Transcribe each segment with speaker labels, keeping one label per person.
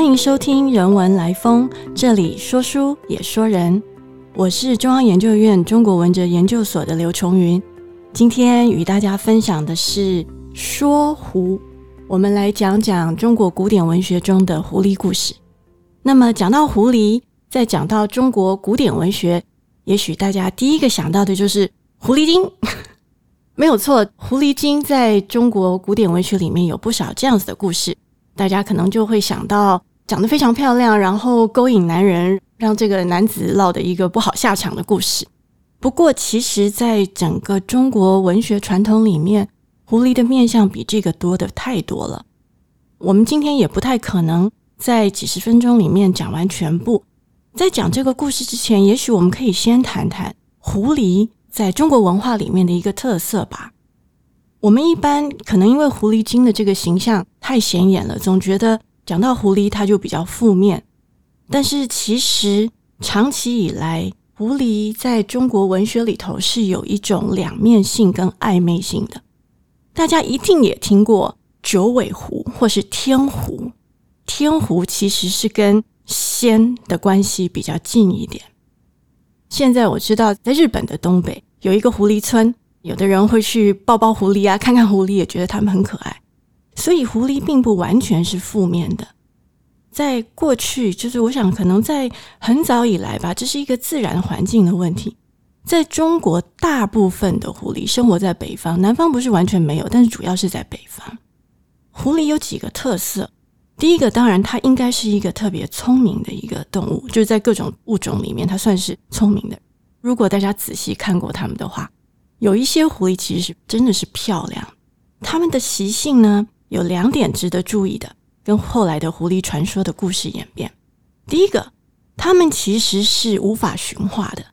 Speaker 1: 欢迎收听《人文来风》，这里说书也说人。我是中央研究院中国文哲研究所的刘崇云，今天与大家分享的是说狐。我们来讲讲中国古典文学中的狐狸故事。那么讲到狐狸，再讲到中国古典文学，也许大家第一个想到的就是狐狸精。没有错，狐狸精在中国古典文学里面有不少这样子的故事。大家可能就会想到长得非常漂亮，然后勾引男人，让这个男子落得一个不好下场的故事。不过，其实，在整个中国文学传统里面，狐狸的面相比这个多的太多了。我们今天也不太可能在几十分钟里面讲完全部。在讲这个故事之前，也许我们可以先谈谈狐狸在中国文化里面的一个特色吧。我们一般可能因为狐狸精的这个形象太显眼了，总觉得讲到狐狸它就比较负面。但是其实长期以来，狐狸在中国文学里头是有一种两面性跟暧昧性的。大家一定也听过九尾狐或是天狐，天狐其实是跟仙的关系比较近一点。现在我知道在日本的东北有一个狐狸村。有的人会去抱抱狐狸啊，看看狐狸，也觉得它们很可爱。所以狐狸并不完全是负面的。在过去，就是我想，可能在很早以来吧，这是一个自然环境的问题。在中国，大部分的狐狸生活在北方，南方不是完全没有，但是主要是在北方。狐狸有几个特色，第一个，当然它应该是一个特别聪明的一个动物，就是在各种物种里面，它算是聪明的。如果大家仔细看过它们的话。有一些狐狸其实是真的是漂亮，它们的习性呢有两点值得注意的，跟后来的狐狸传说的故事演变。第一个，它们其实是无法驯化的，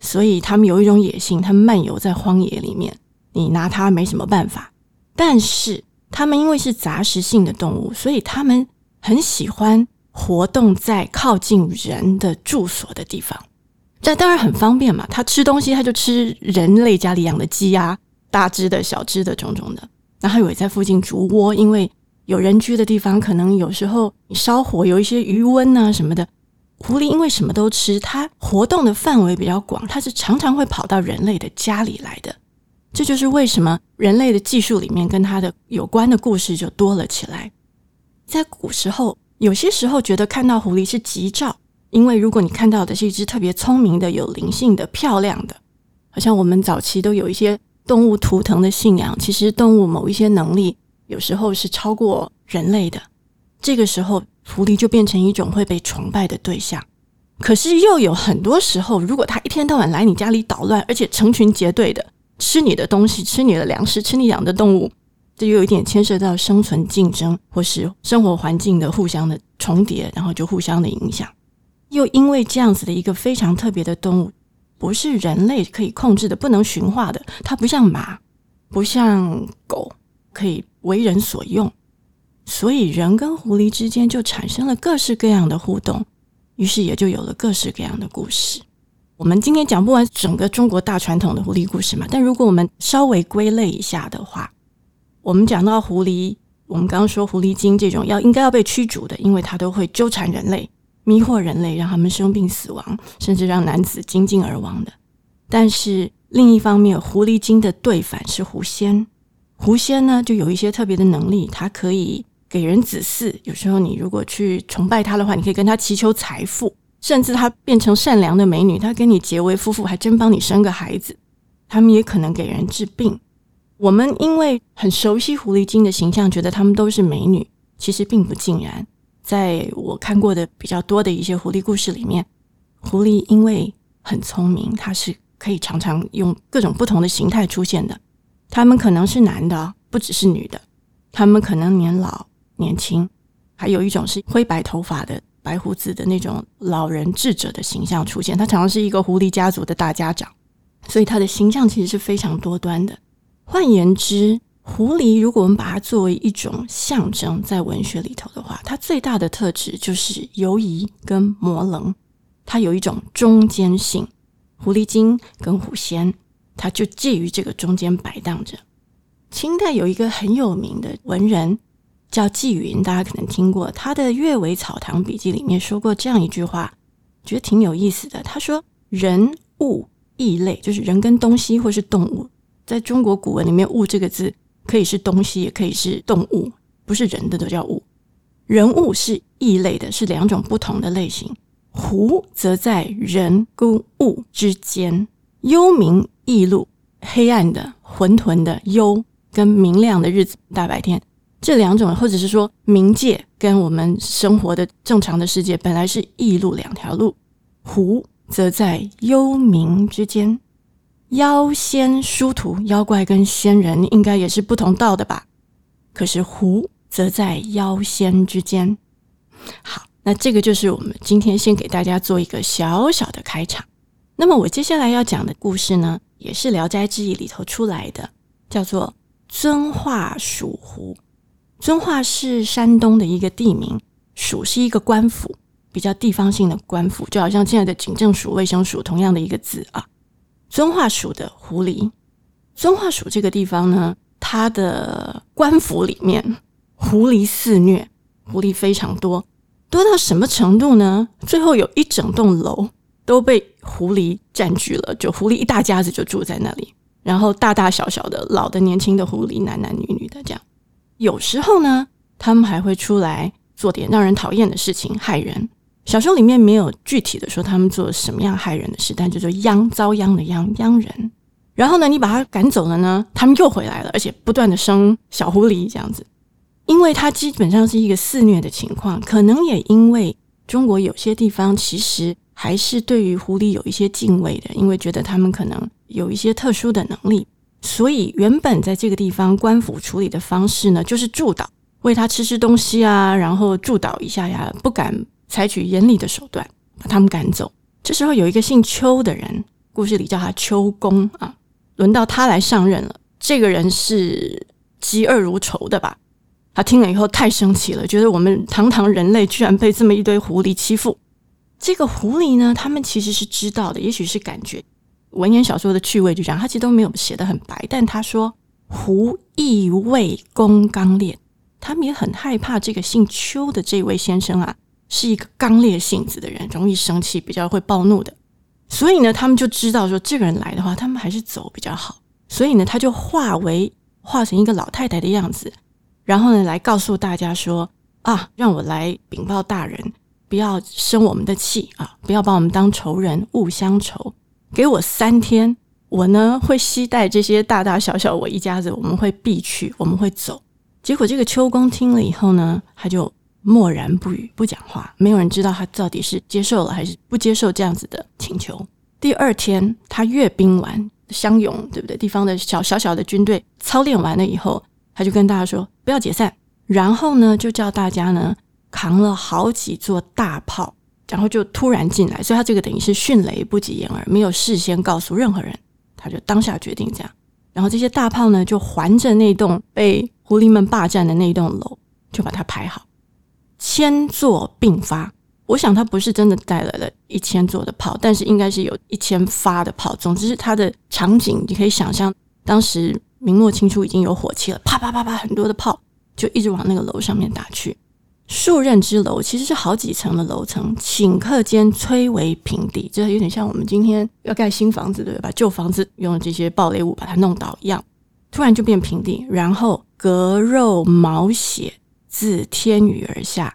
Speaker 1: 所以它们有一种野性，它们漫游在荒野里面，你拿它没什么办法。但是它们因为是杂食性的动物，所以它们很喜欢活动在靠近人的住所的地方。这当然很方便嘛，它吃东西，它就吃人类家里养的鸡啊，大只的小只的种种的。然后也在附近筑窝，因为有人居的地方，可能有时候你烧火有一些余温啊什么的。狐狸因为什么都吃，它活动的范围比较广，它是常常会跑到人类的家里来的。这就是为什么人类的技术里面跟它的有关的故事就多了起来。在古时候，有些时候觉得看到狐狸是吉兆。因为如果你看到的是一只特别聪明的、有灵性的、漂亮的，好像我们早期都有一些动物图腾的信仰，其实动物某一些能力有时候是超过人类的。这个时候，狐狸就变成一种会被崇拜的对象。可是又有很多时候，如果它一天到晚来你家里捣乱，而且成群结队的吃你的东西、吃你的粮食、吃你养的动物，这又有一点牵涉到生存竞争或是生活环境的互相的重叠，然后就互相的影响。又因为这样子的一个非常特别的动物，不是人类可以控制的，不能驯化的。它不像马，不像狗，可以为人所用。所以人跟狐狸之间就产生了各式各样的互动，于是也就有了各式各样的故事。我们今天讲不完整个中国大传统的狐狸故事嘛，但如果我们稍微归类一下的话，我们讲到狐狸，我们刚刚说狐狸精这种要应该要被驱逐的，因为它都会纠缠人类。迷惑人类，让他们生病死亡，甚至让男子精尽而亡的。但是另一方面，狐狸精的对反是狐仙。狐仙呢，就有一些特别的能力，它可以给人子嗣。有时候你如果去崇拜他的话，你可以跟他祈求财富，甚至他变成善良的美女，他跟你结为夫妇，还真帮你生个孩子。他们也可能给人治病。我们因为很熟悉狐狸精的形象，觉得他们都是美女，其实并不尽然。在我看过的比较多的一些狐狸故事里面，狐狸因为很聪明，它是可以常常用各种不同的形态出现的。他们可能是男的，不只是女的；他们可能年老、年轻，还有一种是灰白头发的、白胡子的那种老人智者的形象出现。他常常是一个狐狸家族的大家长，所以他的形象其实是非常多端的。换言之，狐狸，如果我们把它作为一种象征，在文学里头的话，它最大的特质就是犹疑跟模棱，它有一种中间性。狐狸精跟狐仙，它就介于这个中间摆荡着。清代有一个很有名的文人叫纪云，大家可能听过。他的《阅微草堂笔记》里面说过这样一句话，觉得挺有意思的。他说：“人物异类，就是人跟东西或是动物，在中国古文里面，‘物’这个字可以是东西，也可以是动物，不是人的都叫物。人物是异类的，是两种不同的类型。狐则在人跟物之间，幽冥异路，黑暗的、混沌的幽。”跟明亮的日子、大白天这两种，或者是说冥界跟我们生活的正常的世界，本来是异路两条路。狐则在幽冥之间，妖仙殊途，妖怪跟仙人应该也是不同道的吧？可是狐则在妖仙之间。好，那这个就是我们今天先给大家做一个小小的开场。那么我接下来要讲的故事呢，也是《聊斋志异》里头出来的，叫做。遵化蜀湖，遵化是山东的一个地名，蜀是一个官府，比较地方性的官府，就好像现在的警政署、卫生署同样的一个字啊。遵化署的狐狸，遵化署这个地方呢，它的官府里面狐狸肆虐，狐狸非常多，多到什么程度呢？最后有一整栋楼都被狐狸占据了，就狐狸一大家子就住在那里。然后大大小小的、老的、年轻的狐狸，男男女女的这样。有时候呢，他们还会出来做点让人讨厌的事情，害人。小说里面没有具体的说他们做了什么样害人的事，但就说殃遭殃的殃殃人。然后呢，你把他赶走了呢，他们又回来了，而且不断的生小狐狸这样子。因为它基本上是一个肆虐的情况，可能也因为中国有些地方其实还是对于狐狸有一些敬畏的，因为觉得他们可能。有一些特殊的能力，所以原本在这个地方官府处理的方式呢，就是助导，喂他吃吃东西啊，然后助导一下呀，不敢采取严厉的手段把他们赶走。这时候有一个姓邱的人，故事里叫他邱公啊，轮到他来上任了。这个人是嫉恶如仇的吧？他听了以后太生气了，觉得我们堂堂人类居然被这么一堆狐狸欺负。这个狐狸呢，他们其实是知道的，也许是感觉。文言小说的趣味就这样，他其实都没有写的很白，但他说狐意味公刚烈，他们也很害怕这个姓邱的这位先生啊，是一个刚烈性子的人，容易生气，比较会暴怒的。所以呢，他们就知道说这个人来的话，他们还是走比较好。所以呢，他就化为化成一个老太太的样子，然后呢，来告诉大家说啊，让我来禀报大人，不要生我们的气啊，不要把我们当仇人，勿相仇。给我三天，我呢会携带这些大大小小我一家子，我们会避去，我们会走。结果这个秋公听了以后呢，他就默然不语，不讲话。没有人知道他到底是接受了还是不接受这样子的请求。第二天，他阅兵完，乡勇对不对？地方的小小小的军队操练完了以后，他就跟大家说不要解散。然后呢，就叫大家呢扛了好几座大炮。然后就突然进来，所以他这个等于是迅雷不及掩耳，没有事先告诉任何人，他就当下决定这样。然后这些大炮呢，就环着那栋被狐狸们霸占的那栋楼，就把它排好，千座并发。我想他不是真的带来了一千座的炮，但是应该是有一千发的炮。总之，是它的场景你可以想象，当时明末清初已经有火器了，啪啪啪啪，很多的炮就一直往那个楼上面打去。数任之楼其实是好几层的楼层，顷刻间摧为平地，就有点像我们今天要盖新房子，对吧？旧房子用这些爆裂物把它弄倒一样，突然就变平地，然后割肉毛血自天宇而下，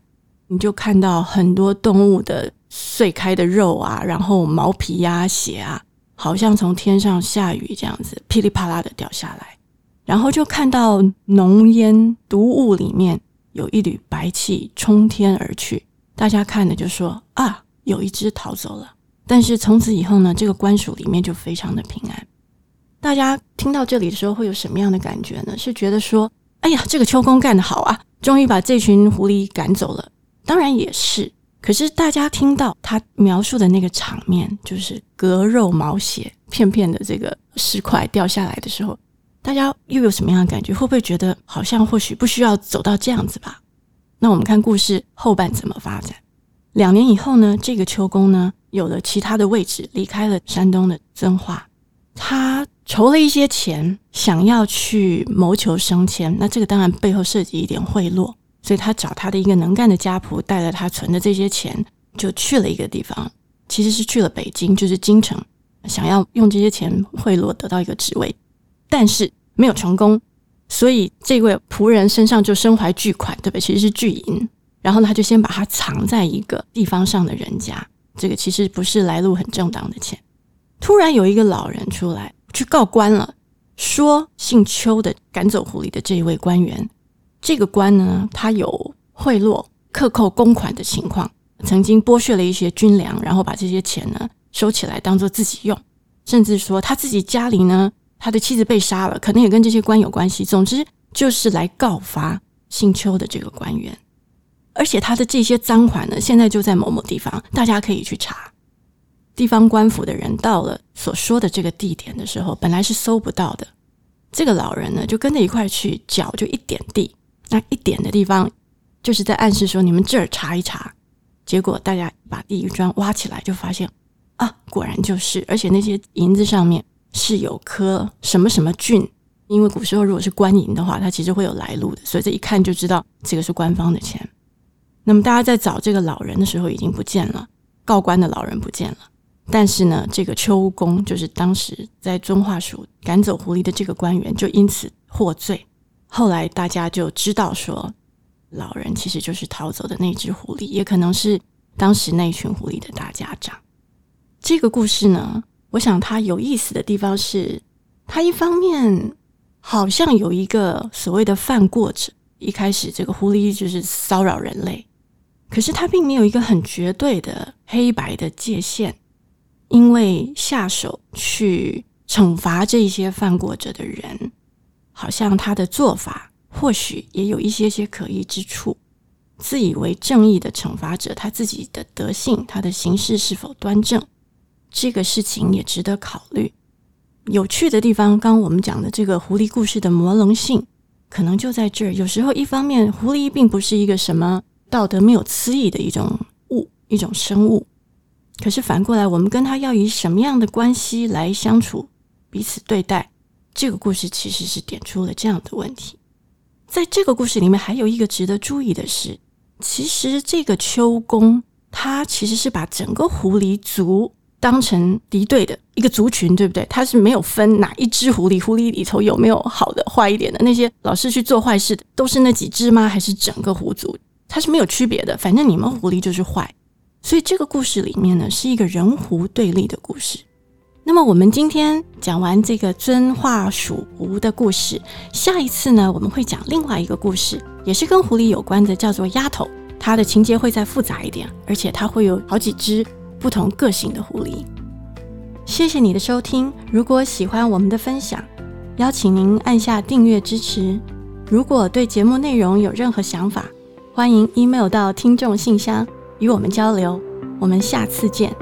Speaker 1: 你就看到很多动物的碎开的肉啊，然后毛皮呀、血啊，好像从天上下雨这样子，噼里啪啦的掉下来，然后就看到浓烟毒雾里面。有一缕白气冲天而去，大家看的就说啊，有一只逃走了。但是从此以后呢，这个官署里面就非常的平安。大家听到这里的时候会有什么样的感觉呢？是觉得说，哎呀，这个秋公干得好啊，终于把这群狐狸赶走了。当然也是，可是大家听到他描述的那个场面，就是割肉毛血片片的这个尸块掉下来的时候。大家又有什么样的感觉？会不会觉得好像或许不需要走到这样子吧？那我们看故事后半怎么发展。两年以后呢，这个秋公呢有了其他的位置，离开了山东的遵化，他筹了一些钱，想要去谋求升迁。那这个当然背后涉及一点贿赂，所以他找他的一个能干的家仆，带了他存的这些钱，就去了一个地方，其实是去了北京，就是京城，想要用这些钱贿赂得到一个职位，但是没有成功，所以这位仆人身上就身怀巨款，对不对？其实是巨银，然后，他就先把它藏在一个地方上的人家，这个其实不是来路很正当的钱。突然有一个老人出来去告官了，说姓邱的赶走狐狸的这一位官员。这个官呢，他有贿赂、克扣公款的情况，曾经剥削了一些军粮，然后把这些钱呢收起来当做自己用，甚至说他自己家里呢，他的妻子被杀了，可能也跟这些官有关系。总之就是来告发姓邱的这个官员，而且他的这些赃款呢，现在就在某某地方，大家可以去查。地方官府的人到了所说的这个地点的时候，本来是搜不到的。这个老人呢，就跟着一块去，脚就一点地。那一点的地方，就是在暗示说你们这儿查一查。结果大家把地砖挖起来，就发现啊，果然就是，而且那些银子上面是有颗什么什么郡。因为古时候如果是官银的话，它其实会有来路的，所以这一看就知道这个是官方的钱。那么大家在找这个老人的时候已经不见了，告官的老人不见了。但是呢，这个邱公就是当时在遵化署赶走狐狸的这个官员，就因此获罪。后来大家就知道说，老人其实就是逃走的那只狐狸，也可能是当时那群狐狸的大家长。这个故事呢，我想它有意思的地方是，它一方面好像有一个所谓的犯过者，一开始这个狐狸就是骚扰人类，可是它并没有一个很绝对的黑白的界限，因为下手去惩罚这些犯过者的人。好像他的做法或许也有一些些可疑之处，自以为正义的惩罚者，他自己的德性、他的行事是否端正，这个事情也值得考虑。有趣的地方，刚我们讲的这个狐狸故事的模棱性，可能就在这儿。有时候，一方面，狐狸并不是一个什么道德没有恣意的一种物、一种生物，可是反过来，我们跟他要以什么样的关系来相处、彼此对待？这个故事其实是点出了这样的问题。在这个故事里面，还有一个值得注意的是，其实这个秋公他其实是把整个狐狸族当成敌对的一个族群，对不对？他是没有分哪一只狐狸，狐狸里头有没有好的、坏一点的，那些老是去做坏事的，都是那几只吗？还是整个狐族？它是没有区别的。反正你们狐狸就是坏，所以这个故事里面呢，是一个人狐对立的故事。那么我们今天讲完这个遵化属狐的故事，下一次呢，我们会讲另外一个故事，也是跟狐狸有关的，叫做丫头。它的情节会再复杂一点，而且它会有好几只不同个性的狐狸。谢谢你的收听，如果喜欢我们的分享，邀请您按下订阅支持。如果对节目内容有任何想法，欢迎 email 到听众信箱与我们交流。我们下次见。